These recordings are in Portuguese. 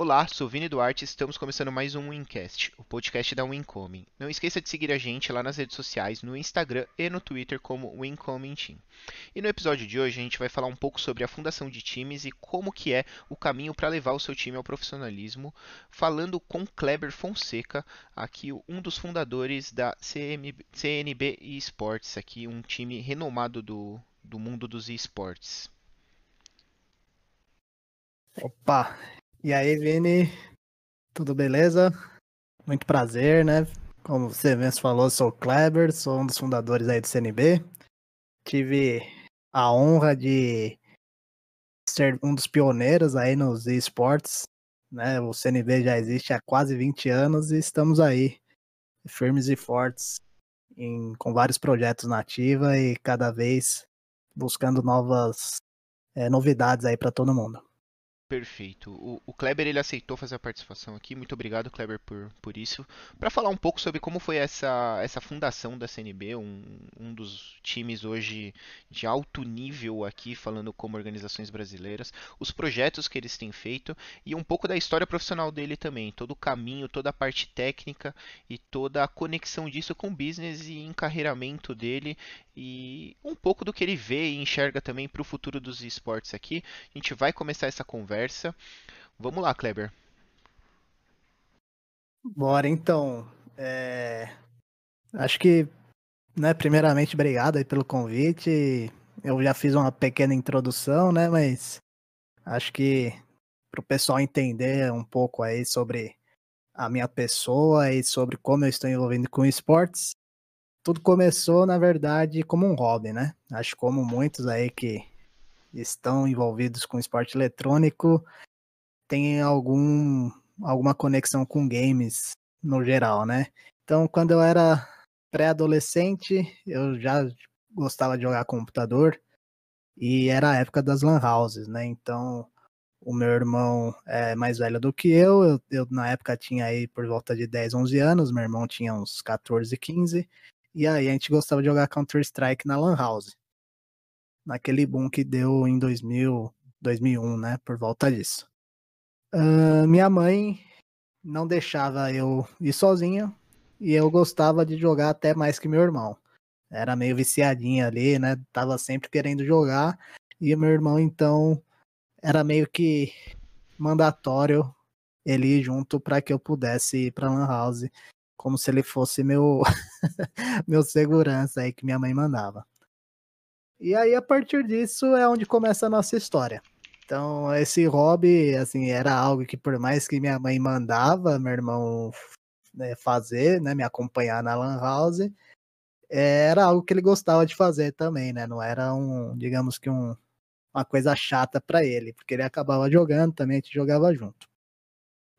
Olá, sou Vini Duarte e estamos começando mais um Wincast, o podcast da Wincoming. Não esqueça de seguir a gente lá nas redes sociais, no Instagram e no Twitter como Wincoming Team. E no episódio de hoje a gente vai falar um pouco sobre a fundação de times e como que é o caminho para levar o seu time ao profissionalismo, falando com Kleber Fonseca, aqui um dos fundadores da CMB, CNB Esports, aqui um time renomado do, do mundo dos esportes. Opa, e aí, Vini? Tudo beleza? Muito prazer, né? Como você mesmo falou, sou o Kleber, sou um dos fundadores aí do CNB. Tive a honra de ser um dos pioneiros aí nos esportes, né? O CNB já existe há quase 20 anos e estamos aí firmes e fortes em, com vários projetos na ativa e cada vez buscando novas é, novidades aí para todo mundo. Perfeito. O, o, Kleber ele aceitou fazer a participação aqui. Muito obrigado, Kleber, por, por isso. Para falar um pouco sobre como foi essa, essa fundação da CNB, um, um dos times hoje de alto nível aqui, falando como organizações brasileiras, os projetos que eles têm feito e um pouco da história profissional dele também, todo o caminho, toda a parte técnica e toda a conexão disso com o business e encarreiramento dele e um pouco do que ele vê e enxerga também para o futuro dos esportes aqui. A gente vai começar essa conversa. Vamos lá, Kleber. Bora então. É... Acho que, né, primeiramente, obrigado aí pelo convite. Eu já fiz uma pequena introdução, né, mas acho que para o pessoal entender um pouco aí sobre a minha pessoa e sobre como eu estou envolvido com esportes, tudo começou, na verdade, como um hobby, né? Acho como muitos aí que estão envolvidos com esporte eletrônico têm algum, alguma conexão com games no geral, né? Então, quando eu era pré-adolescente, eu já gostava de jogar computador e era a época das lan houses, né? Então, o meu irmão é mais velho do que eu, eu, eu na época tinha aí por volta de 10, 11 anos, meu irmão tinha uns 14, 15, e aí a gente gostava de jogar Counter-Strike na Lan House. Naquele boom que deu em 2000, 2001, né? Por volta disso. Uh, minha mãe não deixava eu ir sozinha e eu gostava de jogar até mais que meu irmão. Era meio viciadinha ali, né? Tava sempre querendo jogar e meu irmão então era meio que mandatório ele ir junto para que eu pudesse ir para lan house como se ele fosse meu meu segurança aí que minha mãe mandava. E aí a partir disso é onde começa a nossa história. Então esse hobby assim era algo que por mais que minha mãe mandava meu irmão né, fazer, né, me acompanhar na lan house, era algo que ele gostava de fazer também, né? Não era um, digamos que um, uma coisa chata para ele, porque ele acabava jogando também, a gente jogava junto.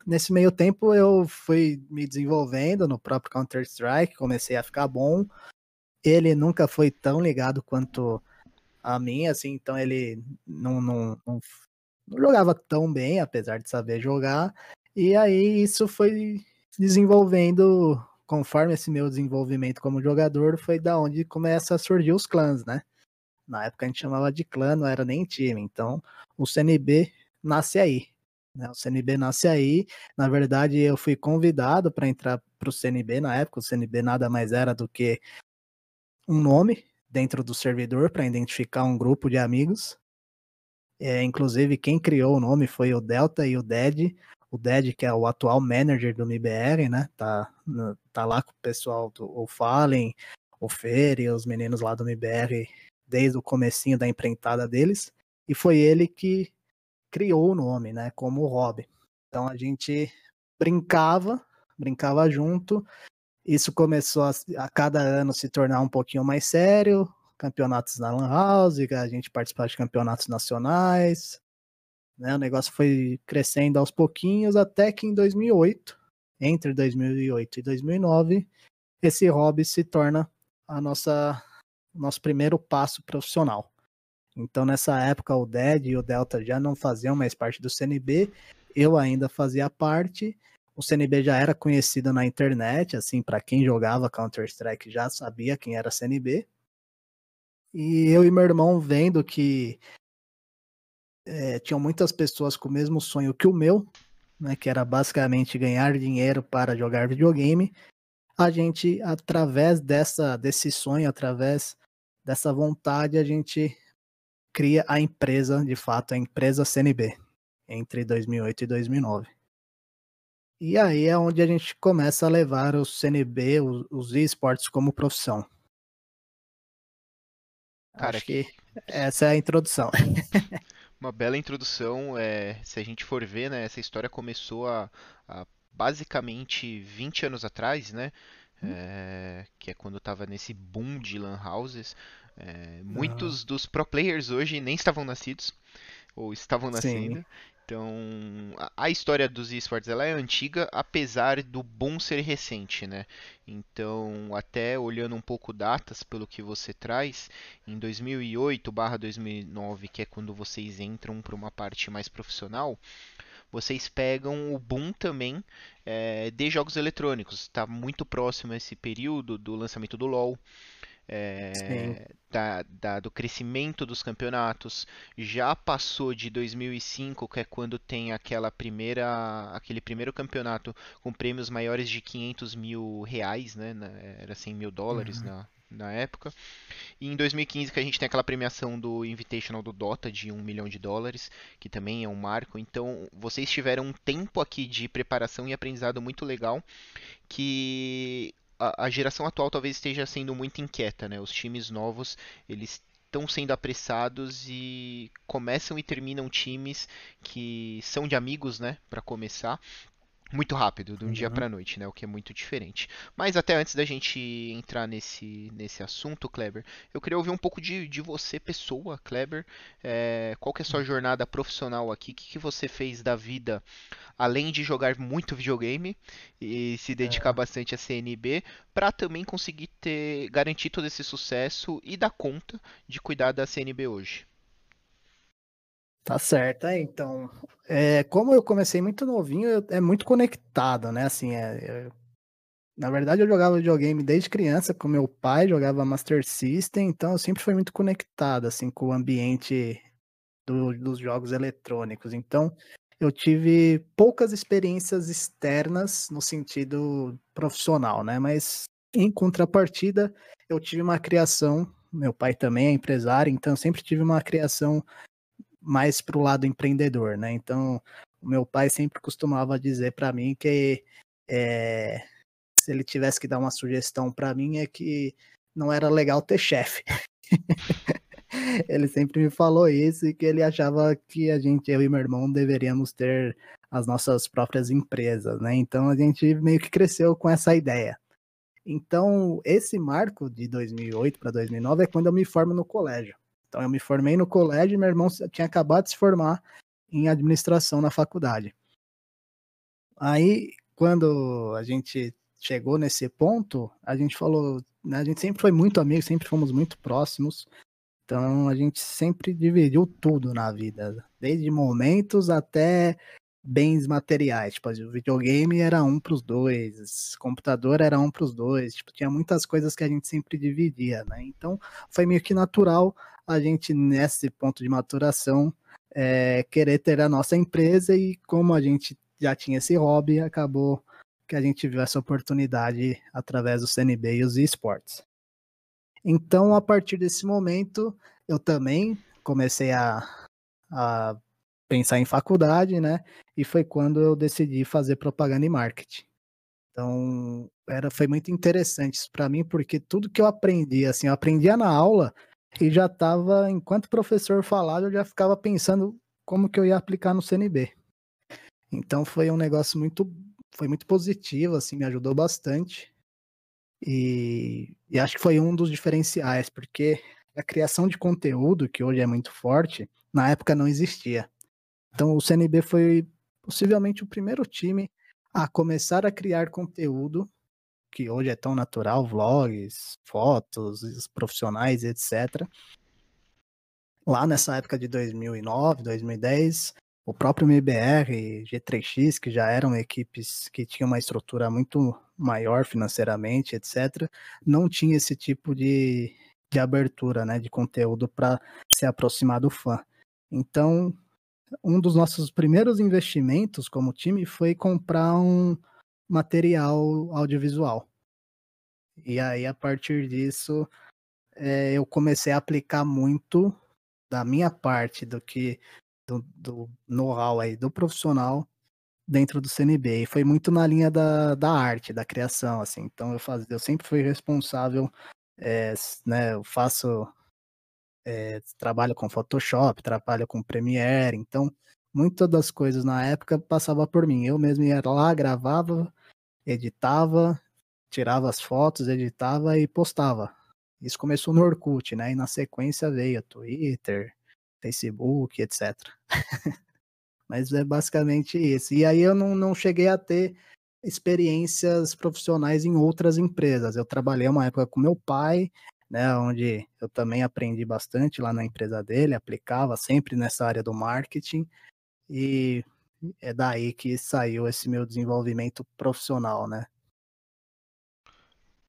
Nesse meio tempo eu fui me desenvolvendo no próprio Counter-Strike, comecei a ficar bom. Ele nunca foi tão ligado quanto a mim, assim, então ele não, não, não, não jogava tão bem, apesar de saber jogar. E aí isso foi desenvolvendo, conforme esse meu desenvolvimento como jogador, foi da onde começa a surgir os clãs, né? Na época a gente chamava de clã, não era nem time. Então o CNB nasce aí. Né? O CNB nasce aí. Na verdade, eu fui convidado para entrar para o CNB na época. O CNB nada mais era do que um nome dentro do servidor para identificar um grupo de amigos. É, inclusive, quem criou o nome foi o Delta e o Dead. O Dead, que é o atual manager do MBR, né? Tá, tá lá com o pessoal do o Fallen, o Fer e os meninos lá do MBR desde o comecinho da empreitada deles. E foi ele que criou o nome, né, como hobby. Então a gente brincava, brincava junto. Isso começou a, a cada ano se tornar um pouquinho mais sério, campeonatos na Lan House, a gente participava de campeonatos nacionais. Né, o negócio foi crescendo aos pouquinhos até que em 2008, entre 2008 e 2009, esse hobby se torna a nossa nosso primeiro passo profissional. Então, nessa época, o DED e o Delta já não faziam mais parte do CNB, eu ainda fazia parte. O CNB já era conhecido na internet, assim, para quem jogava Counter-Strike já sabia quem era CNB. E eu e meu irmão vendo que é, tinham muitas pessoas com o mesmo sonho que o meu, né, que era basicamente ganhar dinheiro para jogar videogame, a gente, através dessa, desse sonho, através dessa vontade, a gente cria a empresa, de fato, a empresa CNB, entre 2008 e 2009. E aí é onde a gente começa a levar o CNB, os, os esportes como profissão. Cara, Acho que essa é a introdução. Uma bela introdução. É, se a gente for ver, né, essa história começou a, a basicamente 20 anos atrás, né? Hum. É, que é quando estava nesse boom de lan houses. É, muitos dos pro players hoje nem estavam nascidos ou estavam nascendo. Sim. Então, a, história dos esportes ela é antiga, apesar do boom ser recente, né? Então, até olhando um pouco datas pelo que você traz, em 2008/2009, que é quando vocês entram para uma parte mais profissional, vocês pegam o boom também é, de jogos eletrônicos. Está muito próximo esse período do lançamento do LoL é, da, da, do crescimento dos campeonatos. Já passou de 2005, que é quando tem aquela primeira, aquele primeiro campeonato com prêmios maiores de 500 mil reais, né? Era 100 mil dólares uhum. na, na época. E em 2015 que a gente tem aquela premiação do Invitational do Dota de 1 milhão de dólares, que também é um marco. Então, vocês tiveram um tempo aqui de preparação e aprendizado muito legal que a, a geração atual talvez esteja sendo muito inquieta, né? Os times novos, eles estão sendo apressados e começam e terminam times que são de amigos, né, para começar, muito rápido, de um uhum. dia para noite, né? O que é muito diferente. Mas até antes da gente entrar nesse, nesse assunto, Kleber, eu queria ouvir um pouco de, de você, pessoa, Kleber. É, qual que é a sua jornada profissional aqui? O que, que você fez da vida, além de jogar muito videogame e se dedicar é. bastante a CNB, para também conseguir ter garantir todo esse sucesso e dar conta de cuidar da CNB hoje? Tá certo, é, então. É, como eu comecei muito novinho, eu, é muito conectado, né? Assim, é, é, na verdade, eu jogava videogame desde criança com meu pai, jogava Master System, então eu sempre fui muito conectado, assim, com o ambiente do, dos jogos eletrônicos. Então, eu tive poucas experiências externas no sentido profissional, né? Mas, em contrapartida, eu tive uma criação. Meu pai também é empresário, então eu sempre tive uma criação mais para o lado empreendedor, né? Então, o meu pai sempre costumava dizer para mim que é, se ele tivesse que dar uma sugestão para mim é que não era legal ter chefe. ele sempre me falou isso e que ele achava que a gente, eu e meu irmão, deveríamos ter as nossas próprias empresas, né? Então a gente meio que cresceu com essa ideia. Então, esse marco de 2008 para 2009 é quando eu me formo no colégio. Então eu me formei no colégio meu irmão tinha acabado de se formar em administração na faculdade. Aí, quando a gente chegou nesse ponto, a gente falou, né, a gente sempre foi muito amigo, sempre fomos muito próximos. Então a gente sempre dividiu tudo na vida, desde momentos até bens materiais. Tipo, o videogame era um para os dois, computador era um para os dois. Tipo, tinha muitas coisas que a gente sempre dividia, né? Então foi meio que natural a gente, nesse ponto de maturação, é, querer ter a nossa empresa e como a gente já tinha esse hobby, acabou que a gente viu essa oportunidade através do CNB e os esportes. Então, a partir desse momento, eu também comecei a, a pensar em faculdade, né? E foi quando eu decidi fazer propaganda e marketing. Então, era, foi muito interessante isso para mim, porque tudo que eu aprendi, assim, eu aprendia na aula, e já estava, enquanto o professor falava, eu já ficava pensando como que eu ia aplicar no CNB. Então foi um negócio muito, foi muito positivo, assim, me ajudou bastante. E, e acho que foi um dos diferenciais, porque a criação de conteúdo, que hoje é muito forte, na época não existia. Então o CNB foi possivelmente o primeiro time a começar a criar conteúdo que hoje é tão natural, vlogs, fotos, profissionais, etc. Lá nessa época de 2009, 2010, o próprio MBR, G3X, que já eram equipes que tinham uma estrutura muito maior financeiramente, etc., não tinha esse tipo de, de abertura, né, de conteúdo para se aproximar do fã. Então, um dos nossos primeiros investimentos como time foi comprar um material audiovisual. E aí, a partir disso, é, eu comecei a aplicar muito da minha parte do que do, do know-how aí do profissional dentro do CNB. E foi muito na linha da, da arte, da criação, assim. Então eu faz, eu sempre fui responsável, é, né? Eu faço é, trabalho com Photoshop, trabalho com Premiere, então muitas das coisas na época passava por mim. Eu mesmo ia lá, gravava, editava, tirava as fotos, editava e postava. Isso começou no Orkut, né? E na sequência veio Twitter, Facebook, etc. Mas é basicamente isso. E aí eu não, não cheguei a ter experiências profissionais em outras empresas. Eu trabalhei uma época com meu pai, né, onde eu também aprendi bastante lá na empresa dele, aplicava sempre nessa área do marketing. E é daí que saiu esse meu desenvolvimento profissional, né?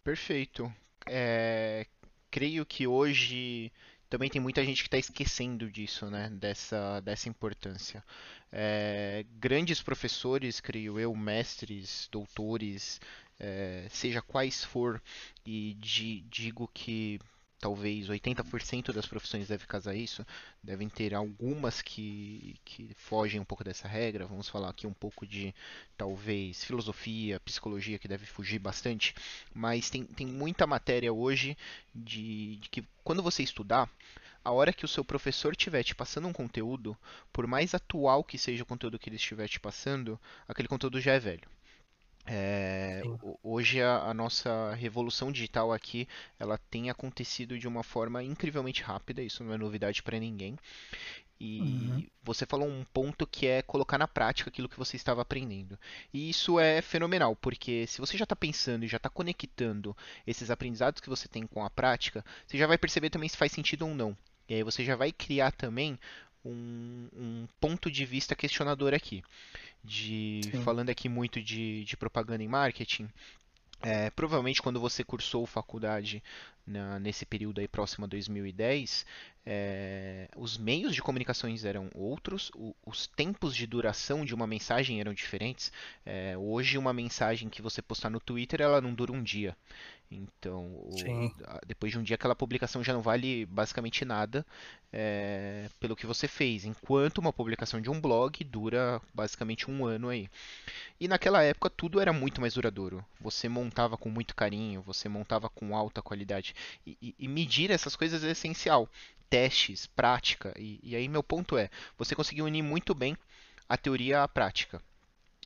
Perfeito. É, creio que hoje também tem muita gente que está esquecendo disso, né? Dessa, dessa importância. É, grandes professores, creio eu, mestres, doutores, é, seja quais for, e di, digo que talvez 80% das profissões devem casar isso, devem ter algumas que, que fogem um pouco dessa regra. Vamos falar aqui um pouco de talvez filosofia, psicologia, que deve fugir bastante, mas tem, tem muita matéria hoje de, de que quando você estudar, a hora que o seu professor estiver te passando um conteúdo, por mais atual que seja o conteúdo que ele estiver te passando, aquele conteúdo já é velho. É, hoje a, a, nossa revolução digital aqui ela tem acontecido de uma forma incrivelmente rápida, isso não é novidade para ninguém. E uhum. você falou um ponto que é colocar na prática aquilo que você estava aprendendo. E isso é fenomenal, porque se você já está pensando e já está conectando esses aprendizados que você tem com a prática, você já vai perceber também se faz sentido ou não. E aí você já vai criar também um, um ponto de vista questionador aqui de Sim. falando aqui muito de, de propaganda e marketing. É, provavelmente quando você cursou faculdade na, nesse período aí próximo a 2010, é, os meios de comunicações eram outros, o, os tempos de duração de uma mensagem eram diferentes. É, hoje uma mensagem que você postar no Twitter ela não dura um dia. Então, o, depois de um dia aquela publicação já não vale basicamente nada é, pelo que você fez, enquanto uma publicação de um blog dura basicamente um ano aí. E naquela época tudo era muito mais duradouro. Você montava com muito carinho, você montava com alta qualidade. E, e, e medir essas coisas é essencial. Testes, prática. E, e aí meu ponto é, você conseguiu unir muito bem a teoria à prática.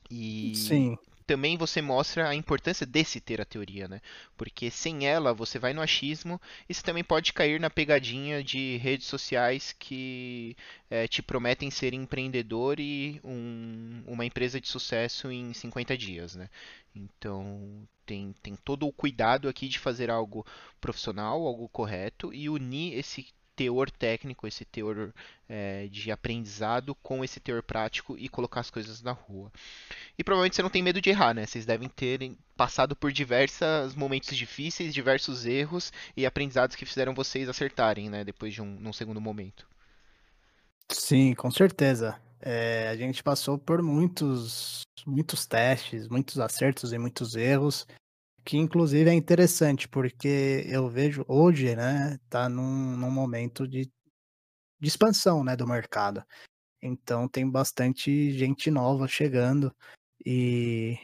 E Sim também você mostra a importância de ter a teoria, né? Porque sem ela você vai no achismo e você também pode cair na pegadinha de redes sociais que é, te prometem ser empreendedor e um, uma empresa de sucesso em 50 dias, né? Então tem, tem todo o cuidado aqui de fazer algo profissional, algo correto e unir esse teor técnico, esse teor é, de aprendizado com esse teor prático e colocar as coisas na rua. E provavelmente você não tem medo de errar, né? Vocês devem ter passado por diversos momentos difíceis, diversos erros e aprendizados que fizeram vocês acertarem, né? Depois de um segundo momento. Sim, com certeza. É, a gente passou por muitos, muitos testes, muitos acertos e muitos erros que inclusive é interessante, porque eu vejo hoje, né, tá num, num momento de, de expansão, né, do mercado. Então tem bastante gente nova chegando e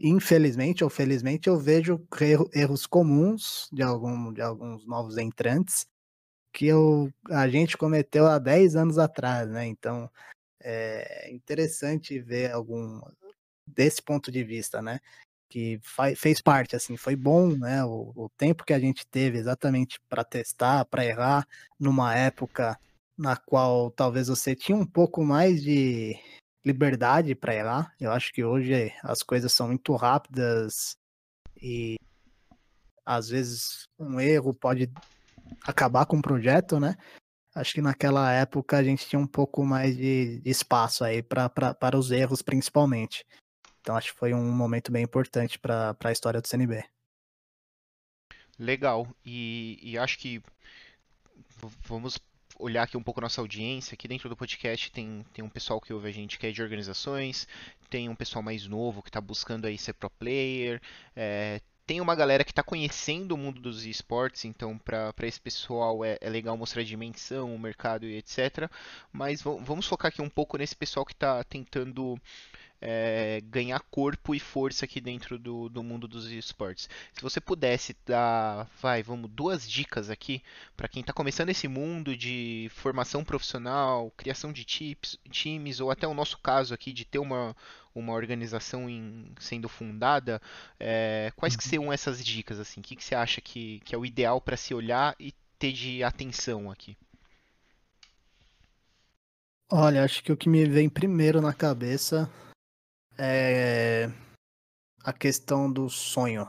infelizmente ou felizmente eu vejo erros comuns de, algum, de alguns novos entrantes que eu, a gente cometeu há 10 anos atrás, né? Então é interessante ver algum desse ponto de vista, né? Que fez parte, assim, foi bom, né, o, o tempo que a gente teve exatamente para testar, para errar, numa época na qual talvez você tinha um pouco mais de liberdade para errar. Eu acho que hoje as coisas são muito rápidas e às vezes um erro pode acabar com o projeto, né? Acho que naquela época a gente tinha um pouco mais de, espaço aí para os erros, principalmente. Então acho que foi um momento bem importante para a história do CNB. Legal. E, e acho que vamos olhar aqui um pouco nossa audiência, aqui dentro do podcast tem, tem um pessoal que ouve a gente que é de organizações, tem um pessoal mais novo que está buscando aí ser pro player, é, tem uma galera que está conhecendo o mundo dos esportes, então para esse pessoal é, é, legal mostrar a dimensão, o mercado e etc. Mas vamos focar aqui um pouco nesse pessoal que está tentando é, ganhar corpo e força aqui dentro do, do mundo dos esportes. Se você pudesse dar, vai, vamos, duas dicas aqui para quem está começando esse mundo de formação profissional, criação de tips, times, ou até o nosso caso aqui de ter uma, uma organização em, sendo fundada, é, quais que uhum. seriam essas dicas? assim? O que, que você acha que, que é o ideal para se olhar e ter de atenção aqui? Olha, acho que o que me vem primeiro na cabeça é a questão do sonho.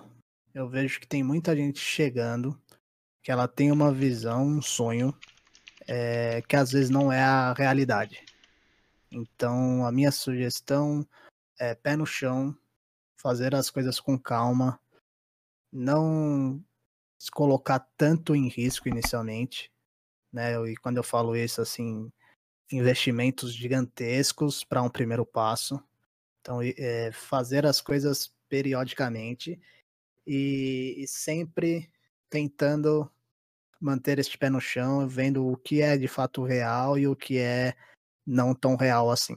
Eu vejo que tem muita gente chegando que ela tem uma visão, um sonho, é, que às vezes não é a realidade. Então, a minha sugestão é pé no chão, fazer as coisas com calma, não se colocar tanto em risco inicialmente, né? E quando eu falo isso, assim, investimentos gigantescos para um primeiro passo, então, é, fazer as coisas periodicamente e, e, sempre tentando manter este pé no chão, vendo o que é de fato real e o que é não tão real assim.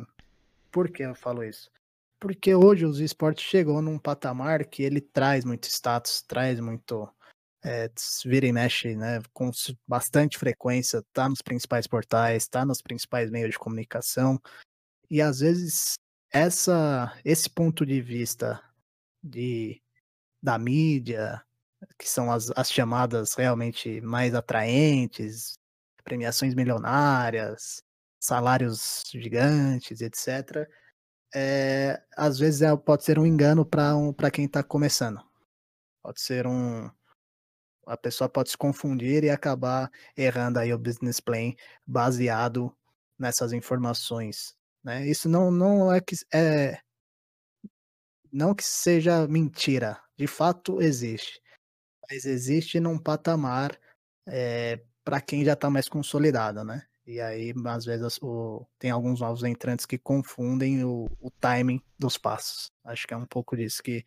Por que eu falo isso? Porque hoje os esportes chegou num patamar que ele traz muito status, traz muito é, vira e mexe, né, com bastante frequência, tá nos principais portais, tá nos principais meios de comunicação, e às vezes essa esse ponto de vista de da mídia, que são as, as chamadas realmente mais atraentes, premiações milionárias, salários gigantes, etc. É, às vezes é, pode ser um engano para um, quem está começando. Pode ser um. A pessoa pode se confundir e acabar errando aí o business plan baseado nessas informações né? Isso não, não é que é não que seja mentira, de fato existe, mas existe num patamar é, eh, para quem já está mais consolidado, né? E aí, às vezes, o, tem alguns novos entrantes que confundem o, o timing dos passos. Acho que é um pouco disso que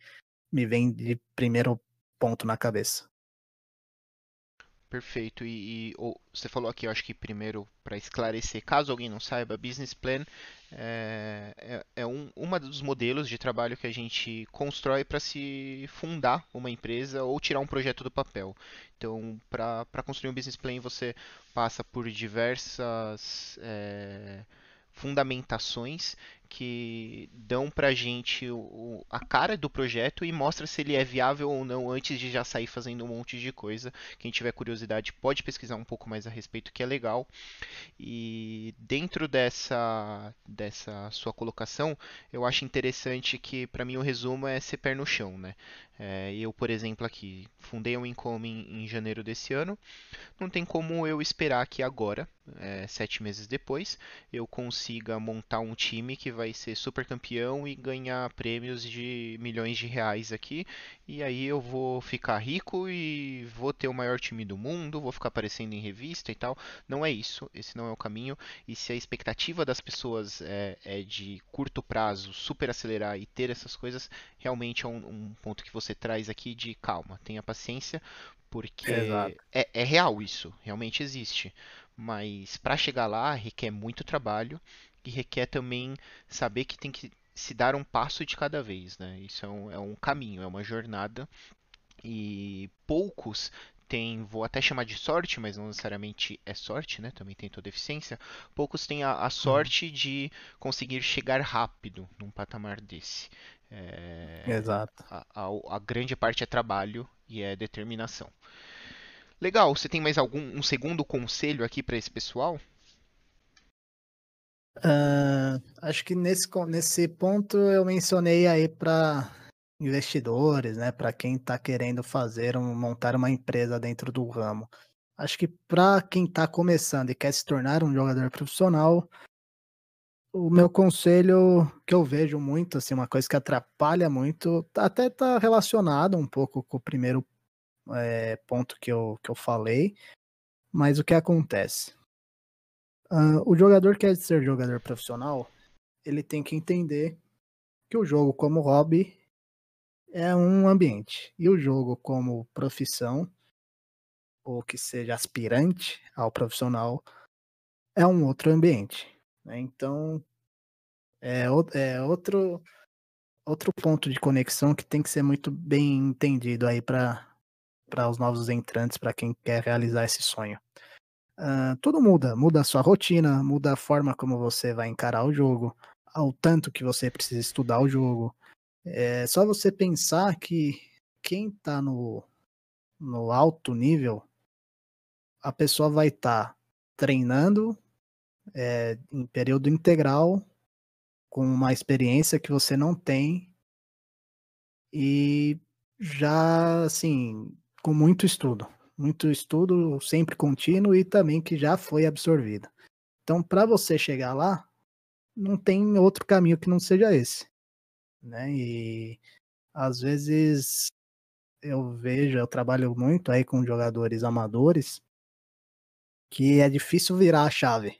me vem de primeiro ponto na cabeça. Perfeito. E, e ou, você falou aqui, eu acho que primeiro, para esclarecer, caso alguém não saiba, Business Plan é, é, é um uma dos modelos de trabalho que a gente constrói para se fundar uma empresa ou tirar um projeto do papel. Então, para construir um Business Plan, você passa por diversas. É, fundamentações que dão pra gente o, a cara do projeto e mostra se ele é viável ou não antes de já sair fazendo um monte de coisa. Quem tiver curiosidade pode pesquisar um pouco mais a respeito, que é legal. E dentro dessa, dessa sua colocação, eu acho interessante que, para mim, o resumo é ser pé no chão, né? É, eu, por exemplo, aqui fundei um Income em, em, janeiro desse ano. Não tem como eu esperar que agora, é, sete meses depois, eu consiga montar um time que vai ser super campeão e ganhar prêmios de milhões de reais aqui. E aí eu vou ficar rico e vou ter o maior time do mundo, vou ficar aparecendo em revista e tal. Não é isso, esse não é o caminho. E se a expectativa das pessoas é, é de curto prazo super acelerar e ter essas coisas, realmente é um, um ponto que você traz aqui de calma, tenha paciência, porque é, é, real isso, realmente existe. Mas para chegar lá requer muito trabalho e requer também saber que tem que se dar um passo de cada vez, né? Isso é um, é um caminho, é uma jornada e poucos têm, vou até chamar de sorte, mas não necessariamente é sorte, né? Também tem toda eficiência. Poucos têm a, a uhum. sorte de conseguir chegar rápido num patamar desse. É, Exato. A, a, a, grande parte é trabalho e é determinação. Legal, você tem mais algum um segundo conselho aqui para esse pessoal? Uh, acho que nesse, nesse ponto eu mencionei aí para investidores, né, para quem está querendo fazer um, montar uma empresa dentro do ramo. Acho que para quem está começando e quer se tornar um jogador profissional, o meu conselho que eu vejo muito, assim, uma coisa que atrapalha muito, até tá relacionado um pouco com o primeiro é, ponto que eu, que eu falei, mas o que acontece? Uh, o jogador que quer ser jogador profissional, ele tem que entender que o jogo como hobby é um ambiente e o jogo como profissão ou que seja aspirante ao profissional é um outro ambiente. Né? Então é, é outro outro ponto de conexão que tem que ser muito bem entendido aí para para os novos entrantes, para quem quer realizar esse sonho. Uh, tudo muda, muda a sua rotina, muda a forma como você vai encarar o jogo, ao tanto que você precisa estudar o jogo. É só você pensar que quem está no, no alto nível, a pessoa vai estar tá treinando é, em período integral, com uma experiência que você não tem, e já, assim, com muito estudo muito estudo sempre contínuo e também que já foi absorvido. Então, para você chegar lá, não tem outro caminho que não seja esse, né? E às vezes eu vejo, eu trabalho muito aí com jogadores amadores que é difícil virar a chave.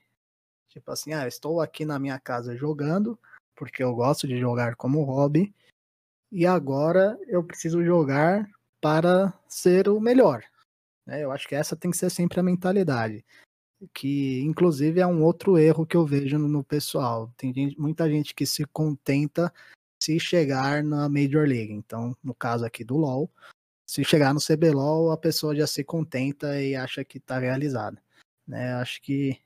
Tipo assim, ah, eu estou aqui na minha casa jogando porque eu gosto de jogar como hobby e agora eu preciso jogar para ser o melhor. Né? Eu acho que essa tem que ser sempre a mentalidade. Que, inclusive, é um outro erro que eu vejo no pessoal. Tem gente, muita gente que se contenta se chegar na Major League. Então, no caso aqui do LoL, se chegar no CBLOL, a pessoa já se contenta e acha que está realizada. Né? Acho que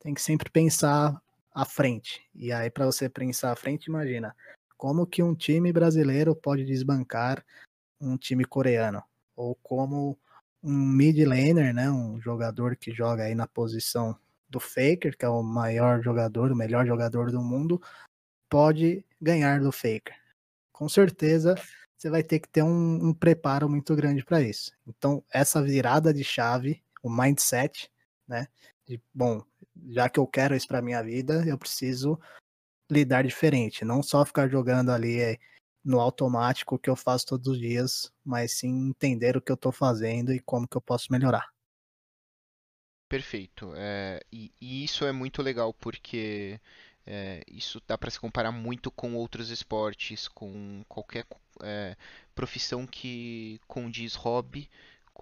tem que sempre pensar à frente. E aí, para você pensar à frente, imagina como que um time brasileiro pode desbancar um time coreano? Ou como um mid laner, né, um jogador que joga aí na posição do Faker, que é o maior jogador, o melhor jogador do mundo, pode ganhar do Faker. Com certeza você vai ter que ter um, um preparo muito grande para isso. Então, essa virada de chave, o mindset, né, de bom, já que eu quero isso para minha vida, eu preciso lidar diferente, não só ficar jogando ali é, no automático que eu faço todos os dias, mas sim entender o que eu estou fazendo e como que eu posso melhorar. Perfeito. É, e, e, isso é muito legal porque é, isso dá para se comparar muito com outros esportes, com qualquer é, profissão que condiz hobby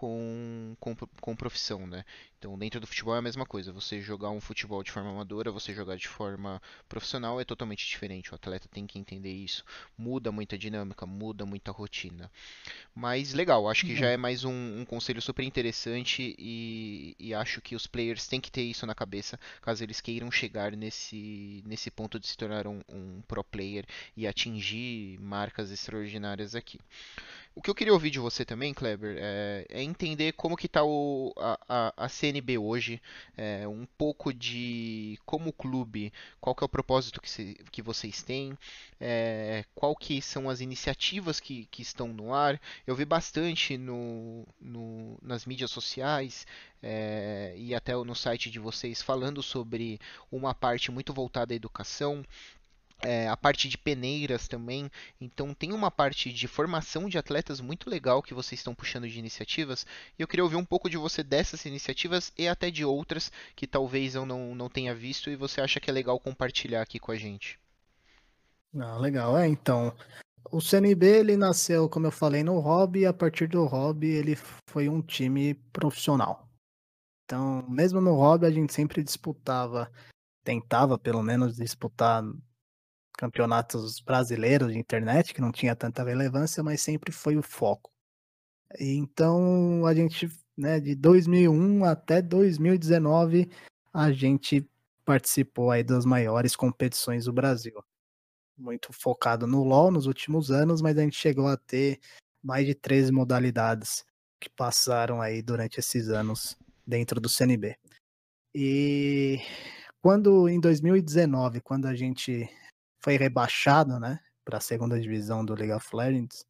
com, com, com profissão, né? Então, dentro do futebol é a mesma coisa. Você jogar um futebol de forma amadora, você jogar de forma profissional é totalmente diferente. O atleta tem que entender isso. Muda muita dinâmica, muda muita rotina. Mas legal, acho que já é mais um, um conselho super interessante e, e, acho que os players têm que ter isso na cabeça caso eles queiram chegar nesse, nesse ponto de se tornar um, um pro player e atingir marcas extraordinárias aqui. O que eu queria ouvir de você também, Kleber, é, é entender como que está a, a, a, CNB hoje, é, um pouco de como o clube, qual que é o propósito que, se, que vocês têm, é, qual que são as iniciativas que, que estão no ar. Eu vi bastante no, no nas mídias sociais é, e até no site de vocês falando sobre uma parte muito voltada à educação, é, a parte de peneiras também. Então tem uma parte de formação de atletas muito legal que vocês estão puxando de iniciativas. E eu queria ouvir um pouco de você dessas iniciativas e até de outras que talvez eu não, não tenha visto e você acha que é legal compartilhar aqui com a gente. Ah, legal, é então. O CNB ele nasceu, como eu falei, no hobby, e a partir do hobby ele foi um time profissional. Então, mesmo no hobby, a gente sempre disputava, tentava pelo menos disputar campeonatos brasileiros de internet, que não tinha tanta relevância, mas sempre foi o foco. Então, a gente, né, de 2001 até 2019, a gente participou aí das maiores competições do Brasil. Muito focado no LoL nos últimos anos, mas a gente chegou a ter mais de 13 modalidades que passaram aí durante esses anos dentro do CNB. E quando em 2019, quando a gente foi rebaixado, né, para a segunda divisão do League of Legends,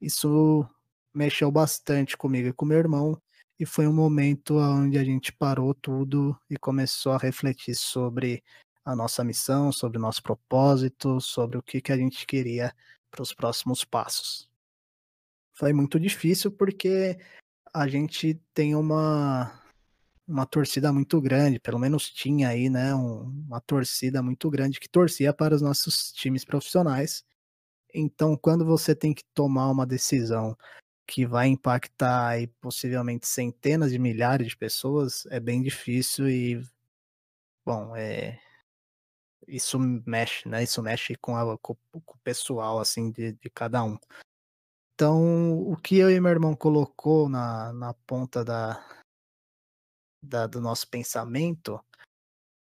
isso mexeu bastante comigo e com meu irmão, e foi um momento onde a gente parou tudo e começou a refletir sobre a nossa missão, sobre o nosso propósito, sobre o que, que a gente queria para os próximos passos. Foi muito difícil porque a gente tem uma uma torcida muito grande, pelo menos tinha aí, né, um, uma torcida muito grande que torcia para os nossos times profissionais. Então, quando você tem que tomar uma decisão que vai impactar aí, possivelmente centenas de milhares de pessoas, é bem difícil e, bom, é, isso mexe, né? Isso mexe com, a, com, com o pessoal, assim, de, de, cada um. Então, o que eu e meu irmão colocou na, na ponta da, da, do nosso pensamento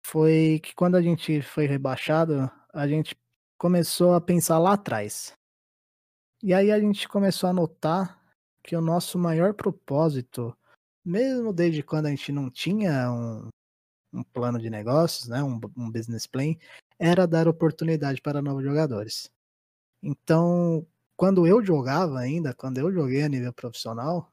foi que quando a gente foi rebaixado, a gente começou a pensar lá atrás. E aí a gente começou a notar que o nosso maior propósito, mesmo desde quando a gente não tinha um, um plano de negócios, né, um, um business plan, era dar oportunidade para novos jogadores. Então, quando eu jogava ainda, quando eu joguei a nível profissional,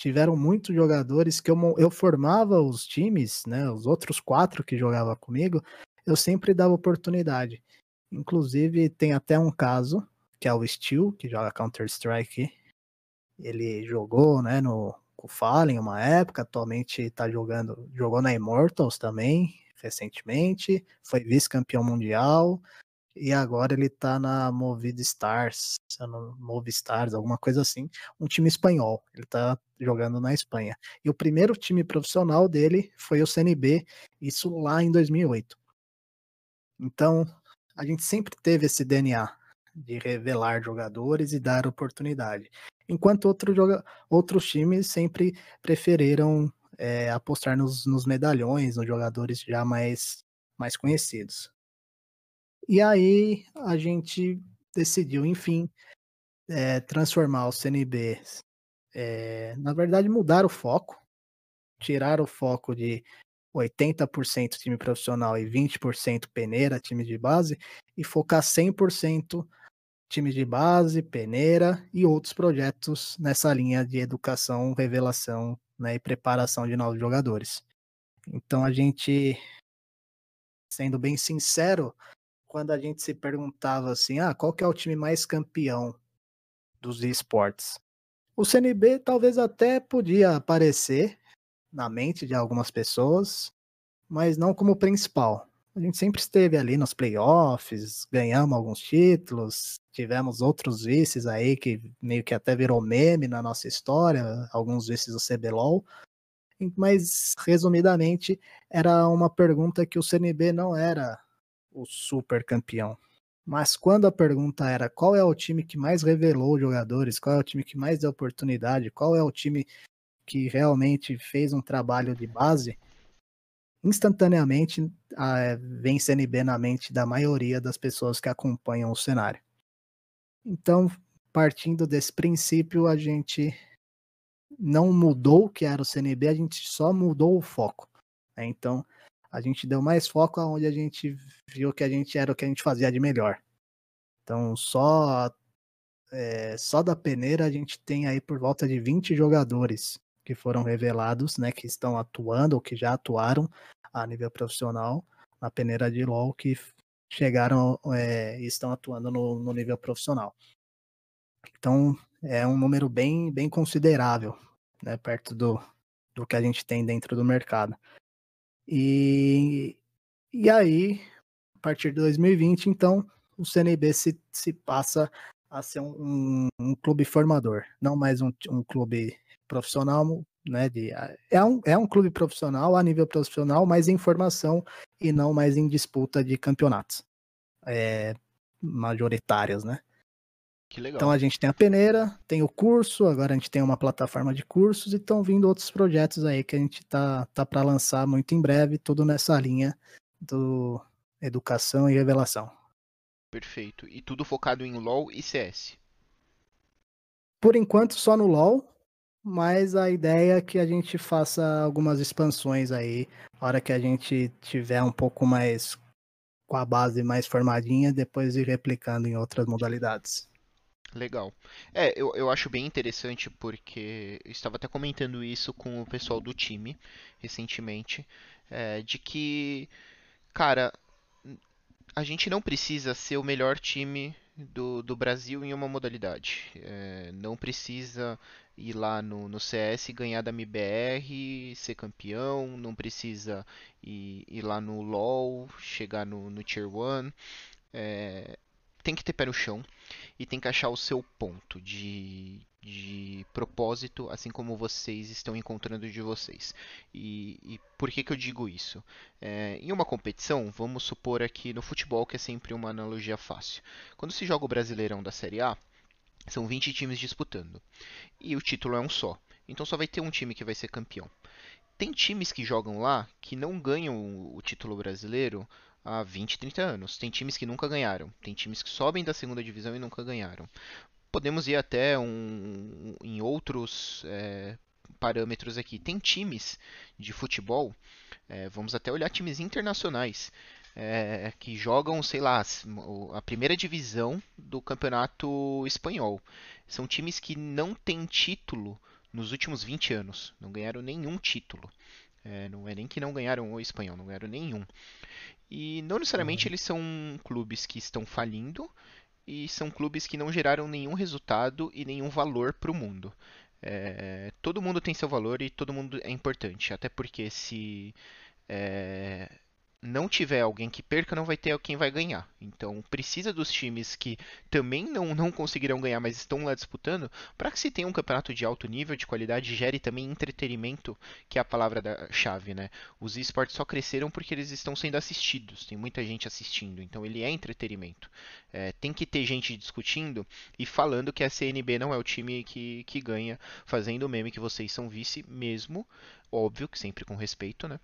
tiveram muitos jogadores que eu, eu formava os times, né, os outros quatro que jogavam comigo, eu sempre dava oportunidade. Inclusive, tem até um caso, que é o Steel, que joga Counter-Strike. Ele jogou, né, no Fallen uma época, atualmente está jogando, jogou na Immortals também, recentemente, foi vice-campeão mundial, e agora ele tá na Movida Stars, Move Stars, alguma coisa assim, um time espanhol. Ele tá jogando na Espanha. E o primeiro time profissional dele foi o CNB, isso lá em 2008. Então, a gente sempre teve esse DNA de revelar jogadores e dar oportunidade. Enquanto outro joga... outros times sempre preferiram é, apostar nos, nos medalhões, nos jogadores já mais, mais conhecidos. E aí a gente decidiu, enfim, é, transformar o CNB, é, na verdade, mudar o foco, tirar o foco de 80% time profissional e 20% peneira, time de base, e focar 100% time de base, peneira e outros projetos nessa linha de educação, revelação né, e preparação de novos jogadores. Então a gente, sendo bem sincero, quando a gente se perguntava assim, ah, qual que é o time mais campeão dos esportes? O CNB talvez até podia aparecer na mente de algumas pessoas, mas não como principal. A gente sempre esteve ali nos playoffs, ganhamos alguns títulos, tivemos outros vices aí que meio que até virou meme na nossa história, alguns vices do CBLOL. Mas, resumidamente, era uma pergunta que o CNB não era o super campeão. Mas quando a pergunta era qual é o time que mais revelou jogadores, qual é o time que mais deu oportunidade, qual é o time que realmente fez um trabalho de base, instantaneamente a, vem CNB na mente da maioria das pessoas que acompanham o cenário. Então, partindo desse princípio, a gente não mudou o que era o CNB, a gente só mudou o foco. Né? Então, a gente deu mais foco aonde a gente viu que a gente era o que a gente fazia de melhor. Então, só é, só da peneira a gente tem aí por volta de 20 jogadores que foram revelados, né, que estão atuando ou que já atuaram a nível profissional na peneira de LoL, que chegaram é, e estão atuando no, no nível profissional. Então, é um número bem, bem considerável, né, perto do, do que a gente tem dentro do mercado. E, e aí, a partir de 2020, então, o CNB se, se passa a ser um, um, um clube formador, não mais um, um clube profissional, né? De, é, um, é um clube profissional a nível profissional, mas em formação e não mais em disputa de campeonatos é, majoritários, né? Que legal. Então a gente tem a peneira, tem o curso, agora a gente tem uma plataforma de cursos e estão vindo outros projetos aí que a gente tá, tá para lançar muito em breve, tudo nessa linha do educação e revelação. Perfeito. E tudo focado em LoL e CS? Por enquanto só no LoL, mas a ideia é que a gente faça algumas expansões aí, na hora que a gente tiver um pouco mais com a base mais formadinha, depois ir replicando em outras modalidades. Legal. É, eu, eu acho bem interessante porque eu estava até comentando isso com o pessoal do time recentemente, é, de que, cara, a gente não precisa ser o melhor time do, do Brasil em uma modalidade. É, não precisa ir lá no, no CS ganhar da MBR, ser campeão, não precisa ir, ir lá no LoL, chegar no, no Tier 1. É, tem que ter pé no chão e tem que achar o seu ponto de, de propósito, assim como vocês estão encontrando de vocês. E, e por que, que eu digo isso? É, em uma competição, vamos supor aqui no futebol, que é sempre uma analogia fácil. Quando se joga o Brasileirão da Série A, são 20 times disputando. E o título é um só. Então só vai ter um time que vai ser campeão. Tem times que jogam lá que não ganham o título brasileiro há 20, 30 anos. Tem times que nunca ganharam. Tem times que sobem da segunda divisão e nunca ganharam. Podemos ir até um, em outros é, parâmetros aqui. Tem times de futebol, é, vamos até olhar times internacionais. É, que jogam, sei lá, a primeira divisão do campeonato espanhol. São times que não têm título nos últimos 20 anos. Não ganharam nenhum título. É, não é nem que não ganharam o espanhol, não ganharam nenhum. E não necessariamente uhum. eles são clubes que estão falindo e são clubes que não geraram nenhum resultado e nenhum valor para o mundo. É, todo mundo tem seu valor e todo mundo é importante, até porque se é, não tiver alguém que perca, não vai ter quem vai ganhar. Então precisa dos times que também não, não conseguirão ganhar, mas estão lá disputando, para que se tenha um campeonato de alto nível, de qualidade, gere também entretenimento, que é a palavra da chave, né? Os esportes só cresceram porque eles estão sendo assistidos, tem muita gente assistindo, então ele é entretenimento. É, tem que ter gente discutindo e falando que a CNB não é o time que, que ganha, fazendo o meme que vocês são vice mesmo, óbvio que sempre com respeito, né?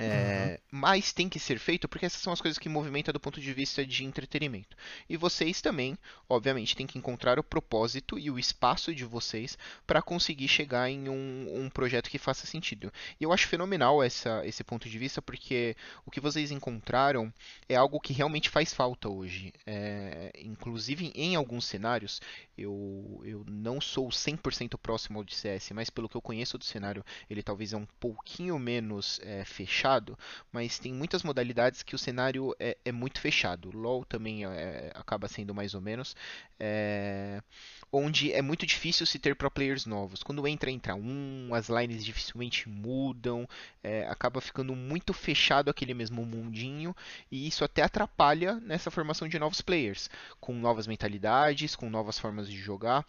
É, uhum. Mas tem que ser feito porque essas são as coisas que movimentam do ponto de vista de entretenimento. E vocês também, obviamente, têm que encontrar o propósito e o espaço de vocês para conseguir chegar em um, um, projeto que faça sentido. E eu acho fenomenal essa, esse ponto de vista porque o que vocês encontraram é algo que realmente faz falta hoje. É, inclusive, em alguns cenários, eu, eu não sou 100% próximo ao de CS, mas pelo que eu conheço do cenário, ele talvez é um pouquinho menos é, fechado fechado, mas tem muitas modalidades que o cenário é, é muito fechado. LoL também é, acaba sendo mais ou menos. É, onde é muito difícil se ter pro players novos. Quando entra, entra um, as lines dificilmente mudam, é, acaba ficando muito fechado aquele mesmo mundinho, e isso até atrapalha nessa formação de novos players, com novas mentalidades, com novas formas de jogar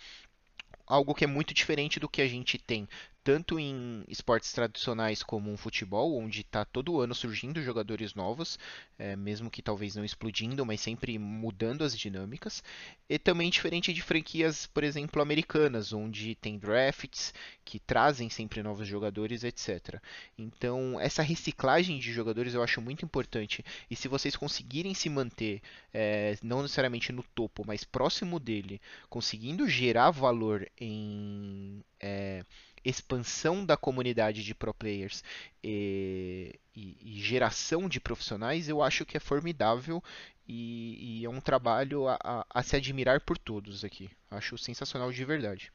algo que é muito diferente do que a gente tem tanto em esportes tradicionais como um futebol, onde está todo ano surgindo jogadores novos, é, mesmo que talvez não explodindo, mas sempre mudando as dinâmicas, e também diferente de franquias, por exemplo, americanas, onde tem drafts que trazem sempre novos jogadores, etc. Então, essa reciclagem de jogadores eu acho muito importante, e se vocês conseguirem se manter, é, não necessariamente no topo, mas próximo dele, conseguindo gerar valor em. É, expansão da comunidade de pro players e, e, e geração de profissionais, eu acho que é formidável e, e é um trabalho a, a, a, se admirar por todos aqui. Acho sensacional de verdade.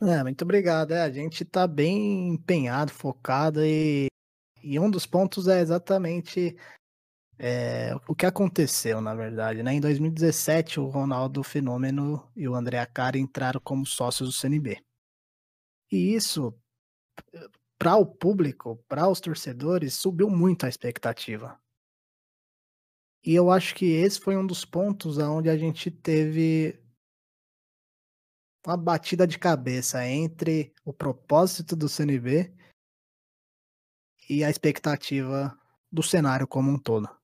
É, muito obrigado. É, a gente está bem empenhado, focado e, e um dos pontos é exatamente é, o que aconteceu, na verdade, né? Em 2017, o Ronaldo Fenômeno e o André Acari entraram como sócios do CNB. E isso, para o público, para os torcedores, subiu muito a expectativa. E eu acho que esse foi um dos pontos onde a gente teve uma batida de cabeça entre o propósito do CNB e a expectativa do cenário como um todo.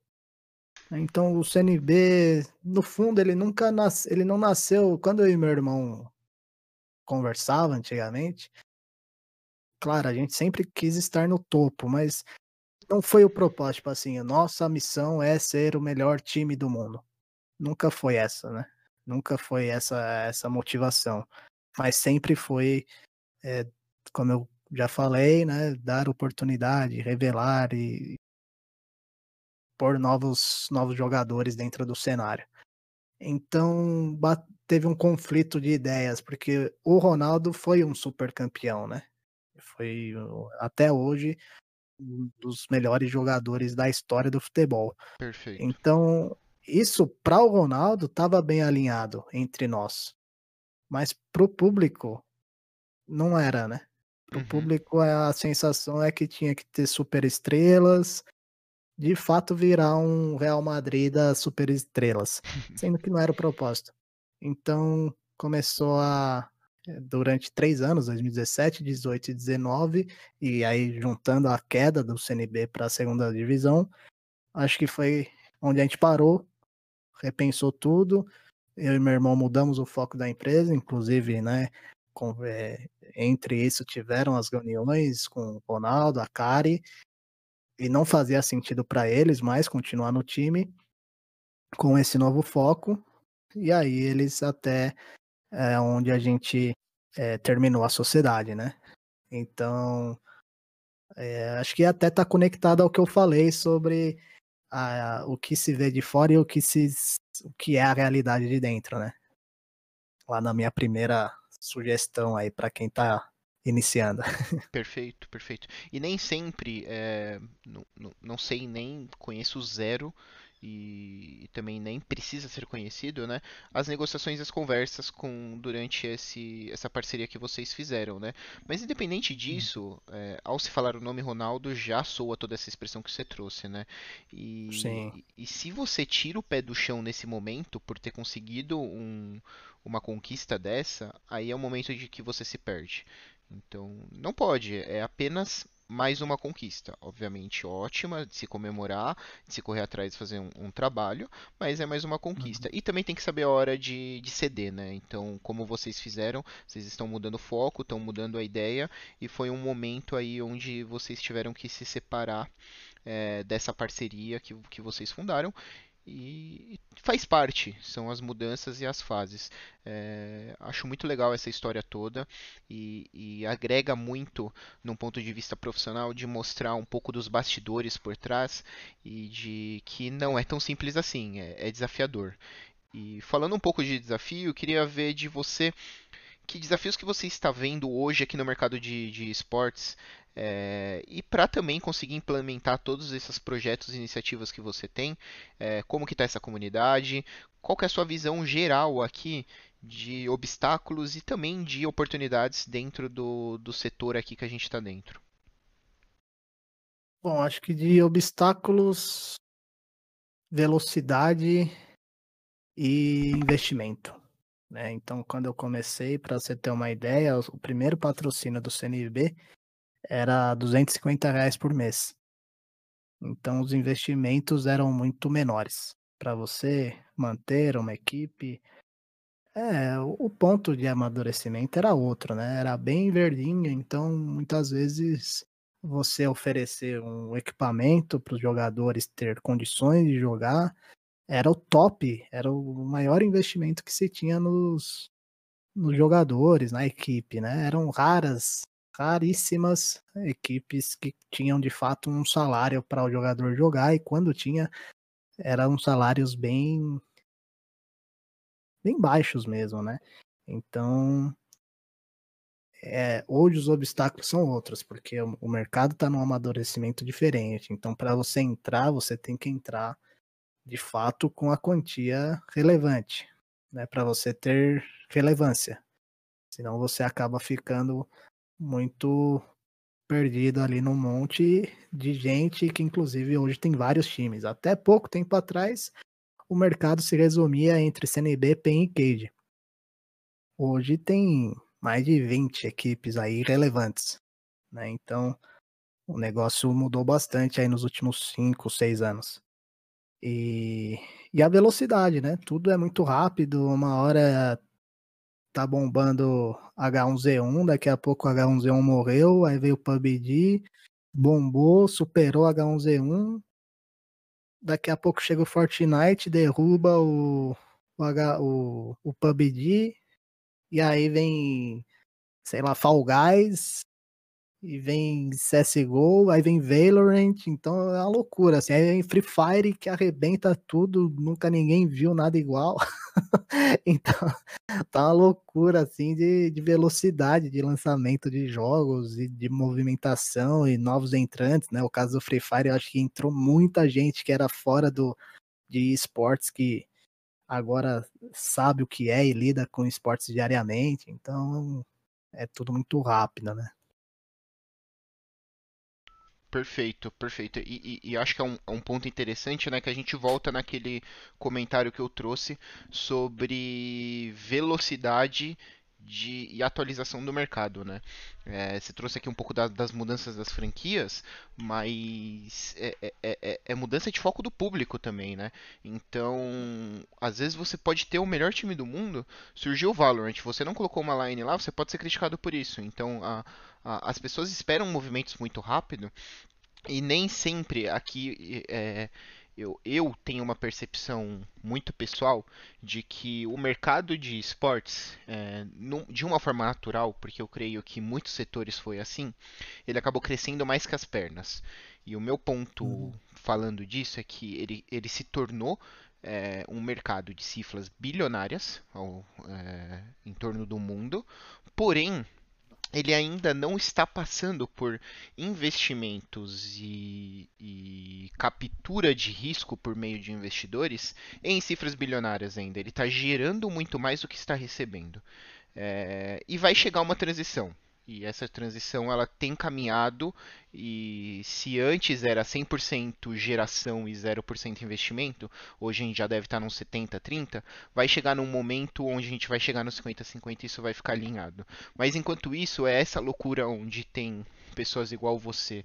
Então o CNB, no fundo, ele nunca nasce, ele não nasceu quando eu e meu irmão conversava antigamente. Claro, a gente sempre quis estar no topo, mas não foi o propósito, tipo assim, nossa missão é ser o melhor time do mundo. Nunca foi essa, né? Nunca foi essa essa motivação. Mas sempre foi, é, como eu já falei, né? Dar oportunidade, revelar e pôr novos, novos jogadores dentro do cenário. Então teve um conflito de ideias, porque o Ronaldo foi um super campeão, né? Foi até hoje um dos melhores jogadores da história do futebol. Perfeito. Então isso para o Ronaldo estava bem alinhado entre nós. Mas pro público não era, né? Pro uhum. público a sensação é que tinha que ter super estrelas, de fato virar um Real Madrid das super estrelas, sendo que não era o propósito. Então começou a eh, durante três anos, 2017, 18 e 19, e aí juntando a queda do CNB para a segunda divisão, acho que foi onde a gente parou, repensou tudo. Eu e meu irmão mudamos o foco da empresa, inclusive, né? Com, é, entre isso tiveram as reuniões com o Ronaldo, a Kari, e não fazia sentido para eles mais continuar no time com esse novo foco. E aí eles até é, onde a gente é, terminou a sociedade, né? Então, é, acho que até está conectado ao que eu falei sobre a, o que se vê de fora e o que, se, o que é a realidade de dentro, né? Lá na minha primeira sugestão aí para quem está iniciando. Perfeito, perfeito. E nem sempre, é, não, não, não sei nem conheço zero e, também nem precisa ser conhecido, né? As negociações e as conversas com durante esse, essa parceria que vocês fizeram, né? Mas independente disso, é, ao se falar o nome Ronaldo já soa toda essa expressão que você trouxe, né? E, Sim. e, e se você tira o pé do chão nesse momento por ter conseguido um, uma conquista dessa, aí é o momento de que você se perde. Então, não pode, é apenas mais uma conquista. Obviamente ótima de se comemorar, de se correr atrás de fazer um, um trabalho, mas é mais uma conquista. Uhum. E também tem que saber a hora de, de ceder, né? Então, como vocês fizeram, vocês estão mudando o foco, estão mudando a ideia, e foi um momento aí onde vocês tiveram que se separar é, dessa parceria que, que vocês fundaram e faz parte, são as mudanças e as fases. É, acho muito legal essa história toda e, e, agrega muito, num ponto de vista profissional, de mostrar um pouco dos bastidores por trás e de que não é tão simples assim, é, é desafiador. E falando um pouco de desafio, queria ver de você que desafios que você está vendo hoje aqui no mercado de, de esportes é, e para também conseguir implementar todos esses projetos e iniciativas que você tem, é, como que está essa comunidade, qual que é a sua visão geral aqui de obstáculos e também de oportunidades dentro do, do setor aqui que a gente está dentro? Bom, acho que de obstáculos, velocidade e investimento. Né? Então, quando eu comecei, para você ter uma ideia, o primeiro patrocínio do CNB era 250 reais por mês. Então os investimentos eram muito menores para você manter uma equipe. É, o ponto de amadurecimento era outro, né? Era bem verdinho, então muitas vezes você oferecer um equipamento para os jogadores ter condições de jogar era o top, era o maior investimento que se tinha nos, nos jogadores, na equipe, né? Eram raras raríssimas equipes que tinham de fato um salário para o jogador jogar e quando tinha eram salários bem bem baixos mesmo, né? Então é, hoje os obstáculos são outros, porque o, o mercado está num amadurecimento diferente. Então, para você entrar, você tem que entrar de fato com a quantia relevante, né? Para você ter relevância. Senão você acaba ficando muito perdido ali no monte de gente que inclusive hoje tem vários times. Até pouco tempo atrás, o mercado se resumia entre CNB, PEN e Cade. Hoje tem mais de 20 equipes aí relevantes, né? Então, o negócio mudou bastante aí nos últimos 5, 6 anos. E, e a velocidade, né? Tudo é muito rápido, uma hora tá bombando H1Z1, daqui a pouco H1Z1 morreu, aí veio o PUBG, bombou, superou H1Z1, daqui a pouco chega o Fortnite, derruba o, o, o, o PUBG, e aí vem, sei lá, Fall Guys, e vem CSGO, aí vem Valorant, então é uma loucura, assim, aí vem Free Fire que arrebenta tudo, nunca ninguém viu nada igual. então, tá uma loucura, assim, de, de velocidade de lançamento de jogos e de movimentação e novos entrantes, né? O caso do Free Fire, eu acho que entrou muita gente que era fora do, de esportes que agora sabe o que é e lida com esportes diariamente, então é tudo muito rápido, né? Perfeito, perfeito. E, e, e acho que é um, é um, ponto interessante, né? Que a gente volta naquele comentário que eu trouxe sobre velocidade de, e atualização do mercado, né? É, você trouxe aqui um pouco da, das mudanças das franquias, mas é, é, é, é, mudança de foco do público também, né? Então, às vezes você pode ter o melhor time do mundo, surgiu o Valorant, você não colocou uma line lá, você pode ser criticado por isso. Então, a, as pessoas esperam movimentos muito rápido e nem sempre aqui é, eu, eu tenho uma percepção muito pessoal de que o mercado de esportes, é, de uma forma natural, porque eu creio que muitos setores foi assim, ele acabou crescendo mais que as pernas. E o meu ponto uhum. falando disso é que ele, ele se tornou é, um mercado de cifras bilionárias ao, é, em torno do mundo, porém ele ainda não está passando por investimentos e, e, captura de risco por meio de investidores em cifras bilionárias ainda. Ele está gerando muito mais do que está recebendo. É, e vai chegar uma transição. E essa transição ela tem caminhado e se antes era 100% geração e 0% investimento, hoje a gente já deve estar num 70 30, vai chegar num momento onde a gente vai chegar no 50 50 e isso vai ficar alinhado. Mas enquanto isso é essa loucura onde tem pessoas igual você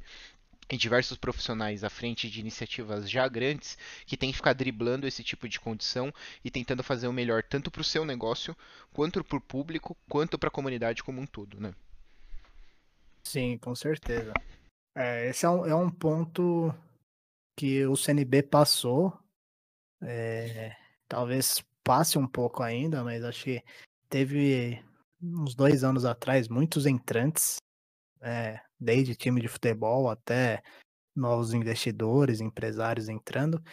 e diversos profissionais à frente de iniciativas já grandes que tem que ficar driblando esse tipo de condição e tentando fazer o melhor tanto para o seu negócio, quanto para o público, quanto para a comunidade como um todo, né? Sim, com certeza. É, esse é um, é um ponto que o CNB passou. É, talvez passe um pouco ainda, mas acho que teve uns dois anos atrás muitos entrantes, é, desde time de futebol até novos investidores, empresários entrando,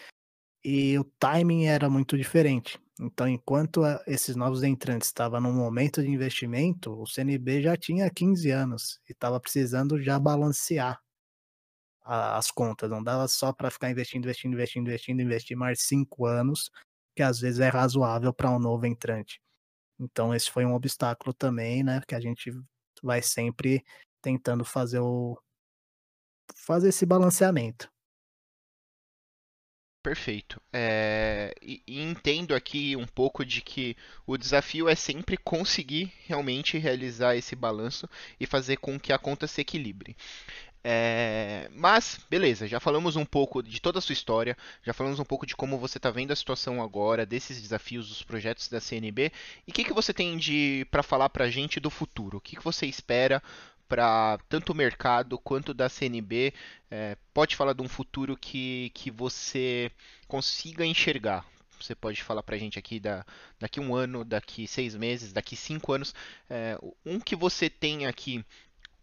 e o timing era muito diferente. Então, enquanto esses novos entrantes estavam num momento de investimento, o CNB já tinha 15 anos e estava precisando já balancear as contas. Não dava só para ficar investindo, investindo, investindo, investindo, investir mais cinco anos, que às vezes é razoável para um novo entrante. Então, esse foi um obstáculo também, né? Que a gente vai sempre tentando fazer o fazer esse balanceamento. Perfeito. É, e, e, entendo aqui um pouco de que o desafio é sempre conseguir realmente realizar esse balanço e fazer com que a conta se equilibre. É, mas, beleza, já falamos um pouco de toda a sua história, já falamos um pouco de como você está vendo a situação agora, desses desafios dos projetos da CNB. E o que, que você tem para falar para a gente do futuro? O que, que você espera para tanto o mercado quanto da CNB, é, pode falar de um futuro que, que você consiga enxergar. Você pode falar para a gente aqui da, daqui um ano, daqui seis meses, daqui cinco anos, é, um que você tem aqui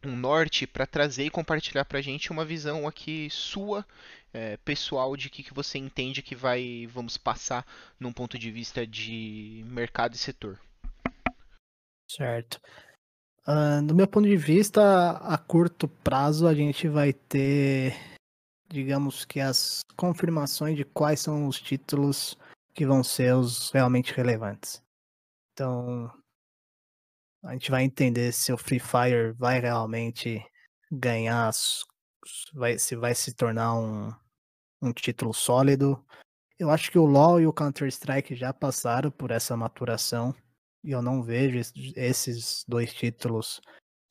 um norte para trazer e compartilhar para a gente uma visão aqui sua é, pessoal de que, que você entende que vai vamos passar num ponto de vista de mercado e setor. Certo. Uh, do meu ponto de vista, a curto prazo a gente vai ter, digamos que as confirmações de quais são os títulos que vão ser os realmente relevantes. Então, a gente vai entender se o Free Fire vai realmente ganhar, vai, se vai se tornar um, um título sólido. Eu acho que o LoL e o Counter-Strike já passaram por essa maturação e eu não vejo esses dois títulos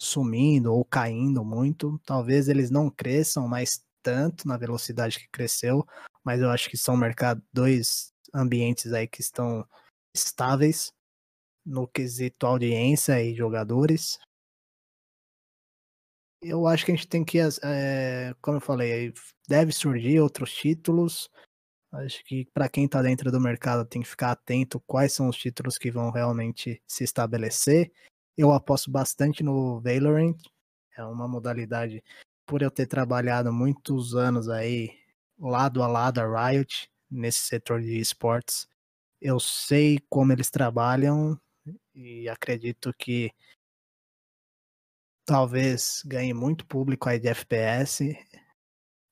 sumindo ou caindo muito. Talvez eles não cresçam mais tanto na velocidade que cresceu, mas eu acho que são mercado, dois ambientes aí que estão estáveis no quesito audiência e jogadores. Eu acho que a gente tem que, é, como eu falei, deve surgir outros títulos, Acho que para quem está dentro do mercado tem que ficar atento quais são os títulos que vão realmente se estabelecer. Eu aposto bastante no Valorant, é uma modalidade por eu ter trabalhado muitos anos aí lado a lado a Riot nesse setor de esportes. Eu sei como eles trabalham e acredito que talvez ganhe muito público aí de FPS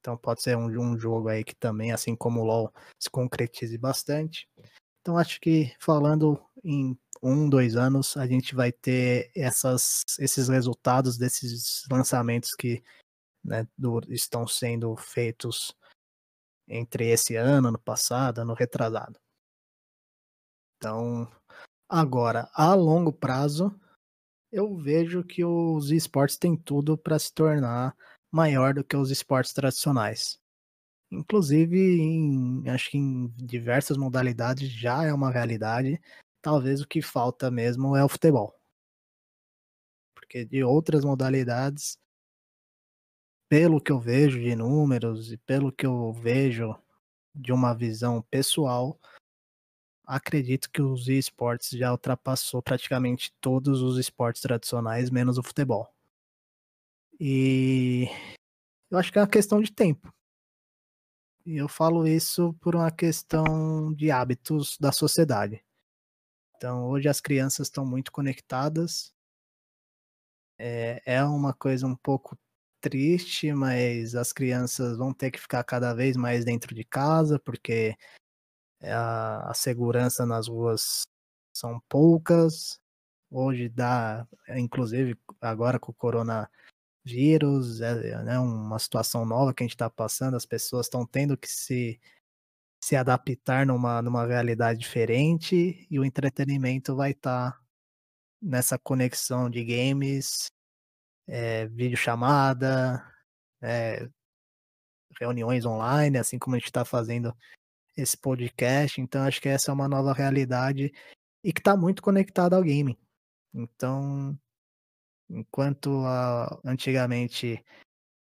Então pode ser um, um jogo aí que também, assim como o LoL, se concretize bastante. Então acho que falando em um, dois anos, a gente vai ter essas, esses resultados desses lançamentos que né, do, estão sendo feitos entre esse ano, ano passado, ano retrasado. Então, agora, a longo prazo, eu vejo que os esportes têm tudo para se tornar maior do que os esportes tradicionais. Inclusive, em, acho que em diversas modalidades já é uma realidade. Talvez o que falta mesmo é o futebol. Porque de outras modalidades, pelo que eu vejo de números e pelo que eu vejo de uma visão pessoal, acredito que os esportes já ultrapassou praticamente todos os esportes tradicionais, menos o futebol. E eu acho que é uma questão de tempo. E eu falo isso por uma questão de hábitos da sociedade. Então, hoje as crianças estão muito conectadas. É, é uma coisa um pouco triste, mas as crianças vão ter que ficar cada vez mais dentro de casa, porque a, a segurança nas ruas são poucas. Hoje dá, inclusive agora com o coronavírus, é né, uma situação nova que a gente está passando, as pessoas estão tendo que se, se adaptar numa, numa realidade diferente e o entretenimento vai estar tá nessa conexão de games é, videochamada, é, reuniões online, assim como a gente está fazendo esse podcast. Então, acho que essa é uma nova realidade e que está muito conectada ao game. Então, enquanto antigamente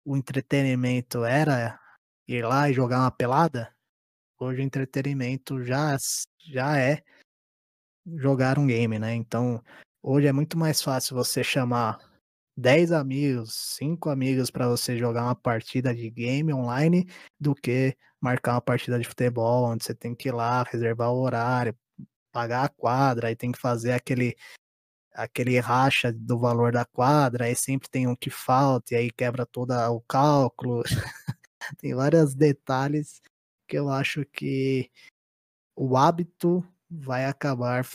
o entretenimento era ir lá e jogar uma pelada, hoje o entretenimento já, já é jogar um game, né? Então, hoje é muito mais fácil você chamar 10 amigos, 5 amigos para você jogar uma partida de game online do que marcar uma partida de futebol, onde você tem que ir lá, reservar o horário, pagar a quadra, aí tem que fazer aquele aquele racha do valor da quadra, aí sempre tem um que falta, e aí quebra todo o cálculo. tem vários detalhes que eu acho que o hábito vai acabar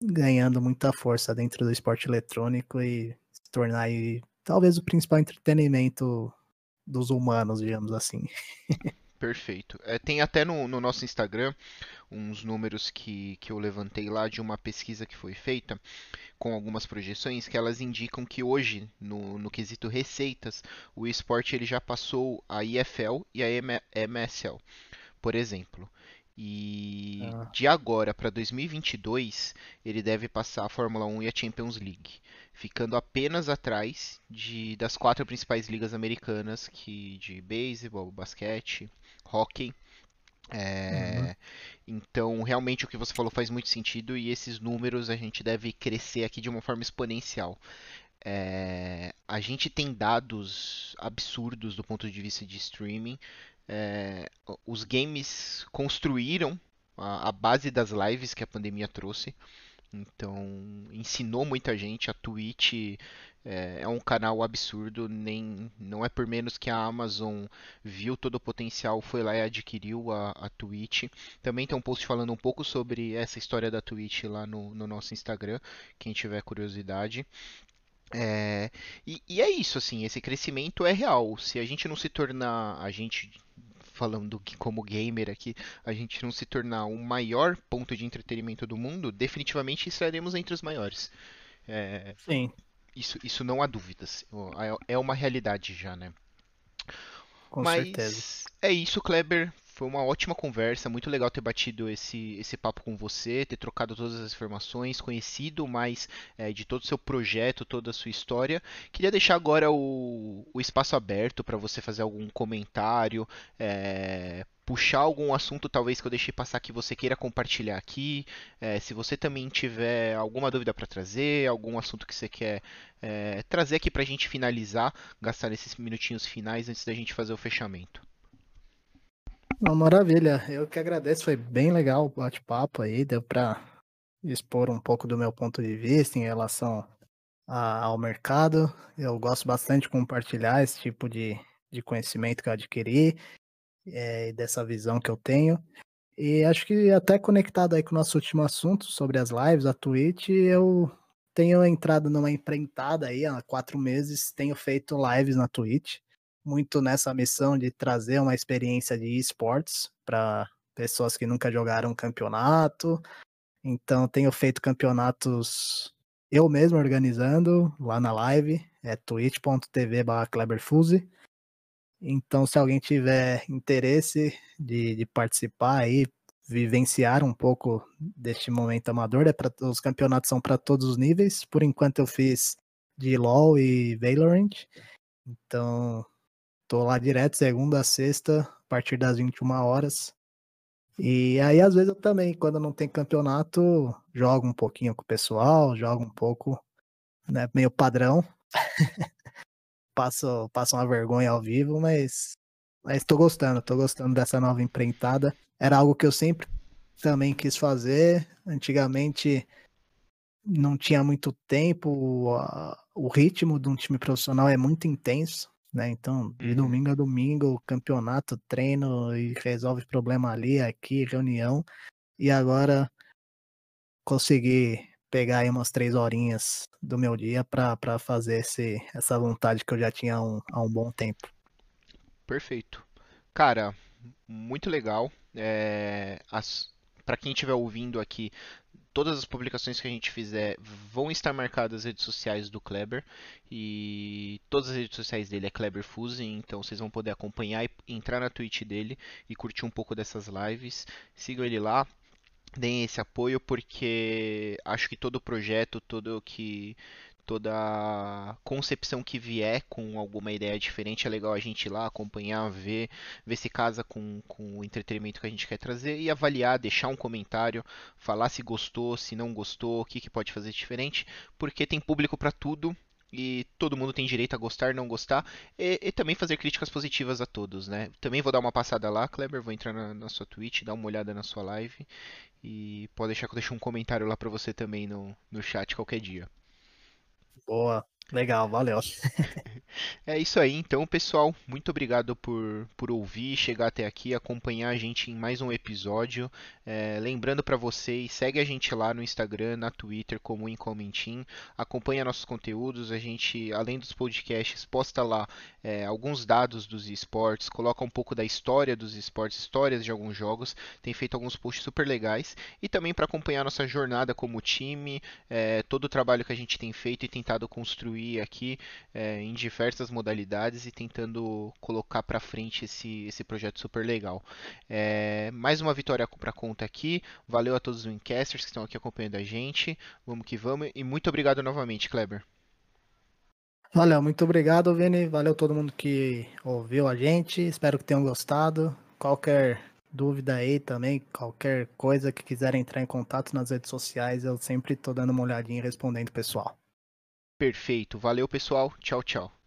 ganhando muita força dentro do esporte eletrônico e se tornar aí, talvez o principal entretenimento dos humanos, digamos assim. Perfeito. É, tem até no, no, nosso Instagram uns números que, que eu levantei lá de uma pesquisa que foi feita com algumas projeções que elas indicam que hoje, no, no quesito receitas, o esporte ele já passou a IFL e a MSL, por exemplo. E ah. de agora para 2022, ele deve passar a Fórmula 1 e a Champions League ficando apenas atrás de, das quatro principais ligas americanas, que de beisebol, basquete, hockey. É, uhum. Então, realmente o que você falou faz muito sentido e esses números a gente deve crescer aqui de uma forma exponencial. É, a gente tem dados absurdos do ponto de vista de streaming. É, os games construíram a, a base das lives que a pandemia trouxe. Então, ensinou muita gente. A Twitch é, é, um canal absurdo, nem não é por menos que a Amazon viu todo o potencial, foi lá e adquiriu a, a Twitch. Também tem um post falando um pouco sobre essa história da Twitch lá no, no nosso Instagram, quem tiver curiosidade. É, e, e, é isso, assim, esse crescimento é real. Se a gente não se tornar, a gente falando que como gamer aqui, a gente não se tornar o maior ponto de entretenimento do mundo, definitivamente estaremos entre os maiores. É, Sim. Isso, isso não há dúvidas. É, uma realidade já, né? Com Mas certeza. é isso, Kleber. Foi uma ótima conversa, muito legal ter batido esse, esse papo com você, ter trocado todas as informações, conhecido mais é, de todo o seu projeto, toda a sua história. Queria deixar agora o, o espaço aberto para você fazer algum comentário, é, puxar algum assunto talvez que eu deixei passar que você queira compartilhar aqui. É, se você também tiver alguma dúvida para trazer, algum assunto que você quer é, trazer aqui para a gente finalizar, gastar esses minutinhos finais antes da gente fazer o fechamento. Uma maravilha, eu que agradeço, foi bem legal o bate-papo aí, deu para expor um pouco do meu ponto de vista em relação a, ao mercado. Eu gosto bastante de compartilhar esse tipo de, de conhecimento que eu adquiri é, dessa visão que eu tenho. E acho que até conectado aí com o nosso último assunto sobre as lives, a Twitch, eu tenho entrado numa empreitada aí há quatro meses, tenho feito lives na Twitch, muito nessa missão de trazer uma experiência de esportes para pessoas que nunca jogaram campeonato. Então, tenho feito campeonatos eu mesmo organizando lá na live, é twitch.tv/kleberfuse. Então, se alguém tiver interesse de, de participar aí, vivenciar um pouco deste momento amador, é pra, os campeonatos são para todos os níveis. Por enquanto eu fiz de LoL e Valorant. Então, tô lá direto segunda a sexta, a partir das 21 horas. E aí, às vezes, eu também, quando não tem campeonato, jogo um pouquinho com o pessoal, jogo um pouco, né, meio padrão. passo, passo uma vergonha ao vivo, mas mas tô gostando, tô gostando dessa nova empreitada. Era algo que eu sempre também quis fazer. Antigamente não tinha muito tempo, o ritmo de um time profissional é muito intenso, né? Então, de uhum. domingo a domingo, campeonato, treino e resolve problema ali, aqui, reunião. E agora consegui pegar aí umas três horinhas do meu dia para fazer esse, essa vontade que eu já tinha há um, há um bom tempo. Perfeito. Cara, muito legal. É, para quem estiver ouvindo aqui, todas as publicações que a gente fizer vão estar marcadas nas redes sociais do Kleber e todas as redes sociais dele é Kleber Fuse, então vocês vão poder acompanhar e entrar na Twitch dele e curtir um pouco dessas lives. Sigam ele lá deem esse apoio porque acho que todo projeto, todo que toda concepção que vier com alguma ideia diferente é legal a gente ir lá acompanhar, ver, ver se casa com, com o entretenimento que a gente quer trazer e avaliar, deixar um comentário, falar se gostou, se não gostou, o que, que pode fazer diferente, porque tem público para tudo e todo mundo tem direito a gostar, não gostar, e, e, também fazer críticas positivas a todos, né? Também vou dar uma passada lá, Kleber, vou entrar na, na, sua Twitch, dar uma olhada na sua live e pode deixar que eu deixe um comentário lá para você também no, no chat qualquer dia. 播啊 legal, valeu. É isso aí, então, pessoal. Muito obrigado por, por ouvir, chegar até aqui, acompanhar a gente em mais um episódio. É, lembrando para vocês, segue a gente lá no Instagram, na Twitter, como Incomentim. Acompanha nossos conteúdos. A gente, além dos podcasts, posta lá é, alguns dados dos esportes, coloca um pouco da história dos esportes, histórias de alguns jogos. Tem feito alguns posts super legais. E também para acompanhar nossa jornada como time, é, todo o trabalho que a gente tem feito e tentado construir aqui é, em diversas modalidades e tentando colocar para frente esse, esse projeto super legal. É, mais uma vitória para conta aqui. Valeu a todos os Wincasters que estão aqui acompanhando a gente. Vamos que vamos e muito obrigado novamente, Kleber. Valeu, muito obrigado, Vini. Valeu todo mundo que ouviu a gente. Espero que tenham gostado. Qualquer dúvida aí também, qualquer coisa que quiserem entrar em contato nas redes sociais, eu sempre estou dando uma olhadinha e respondendo pessoal. Perfeito. Valeu, pessoal. Tchau, tchau.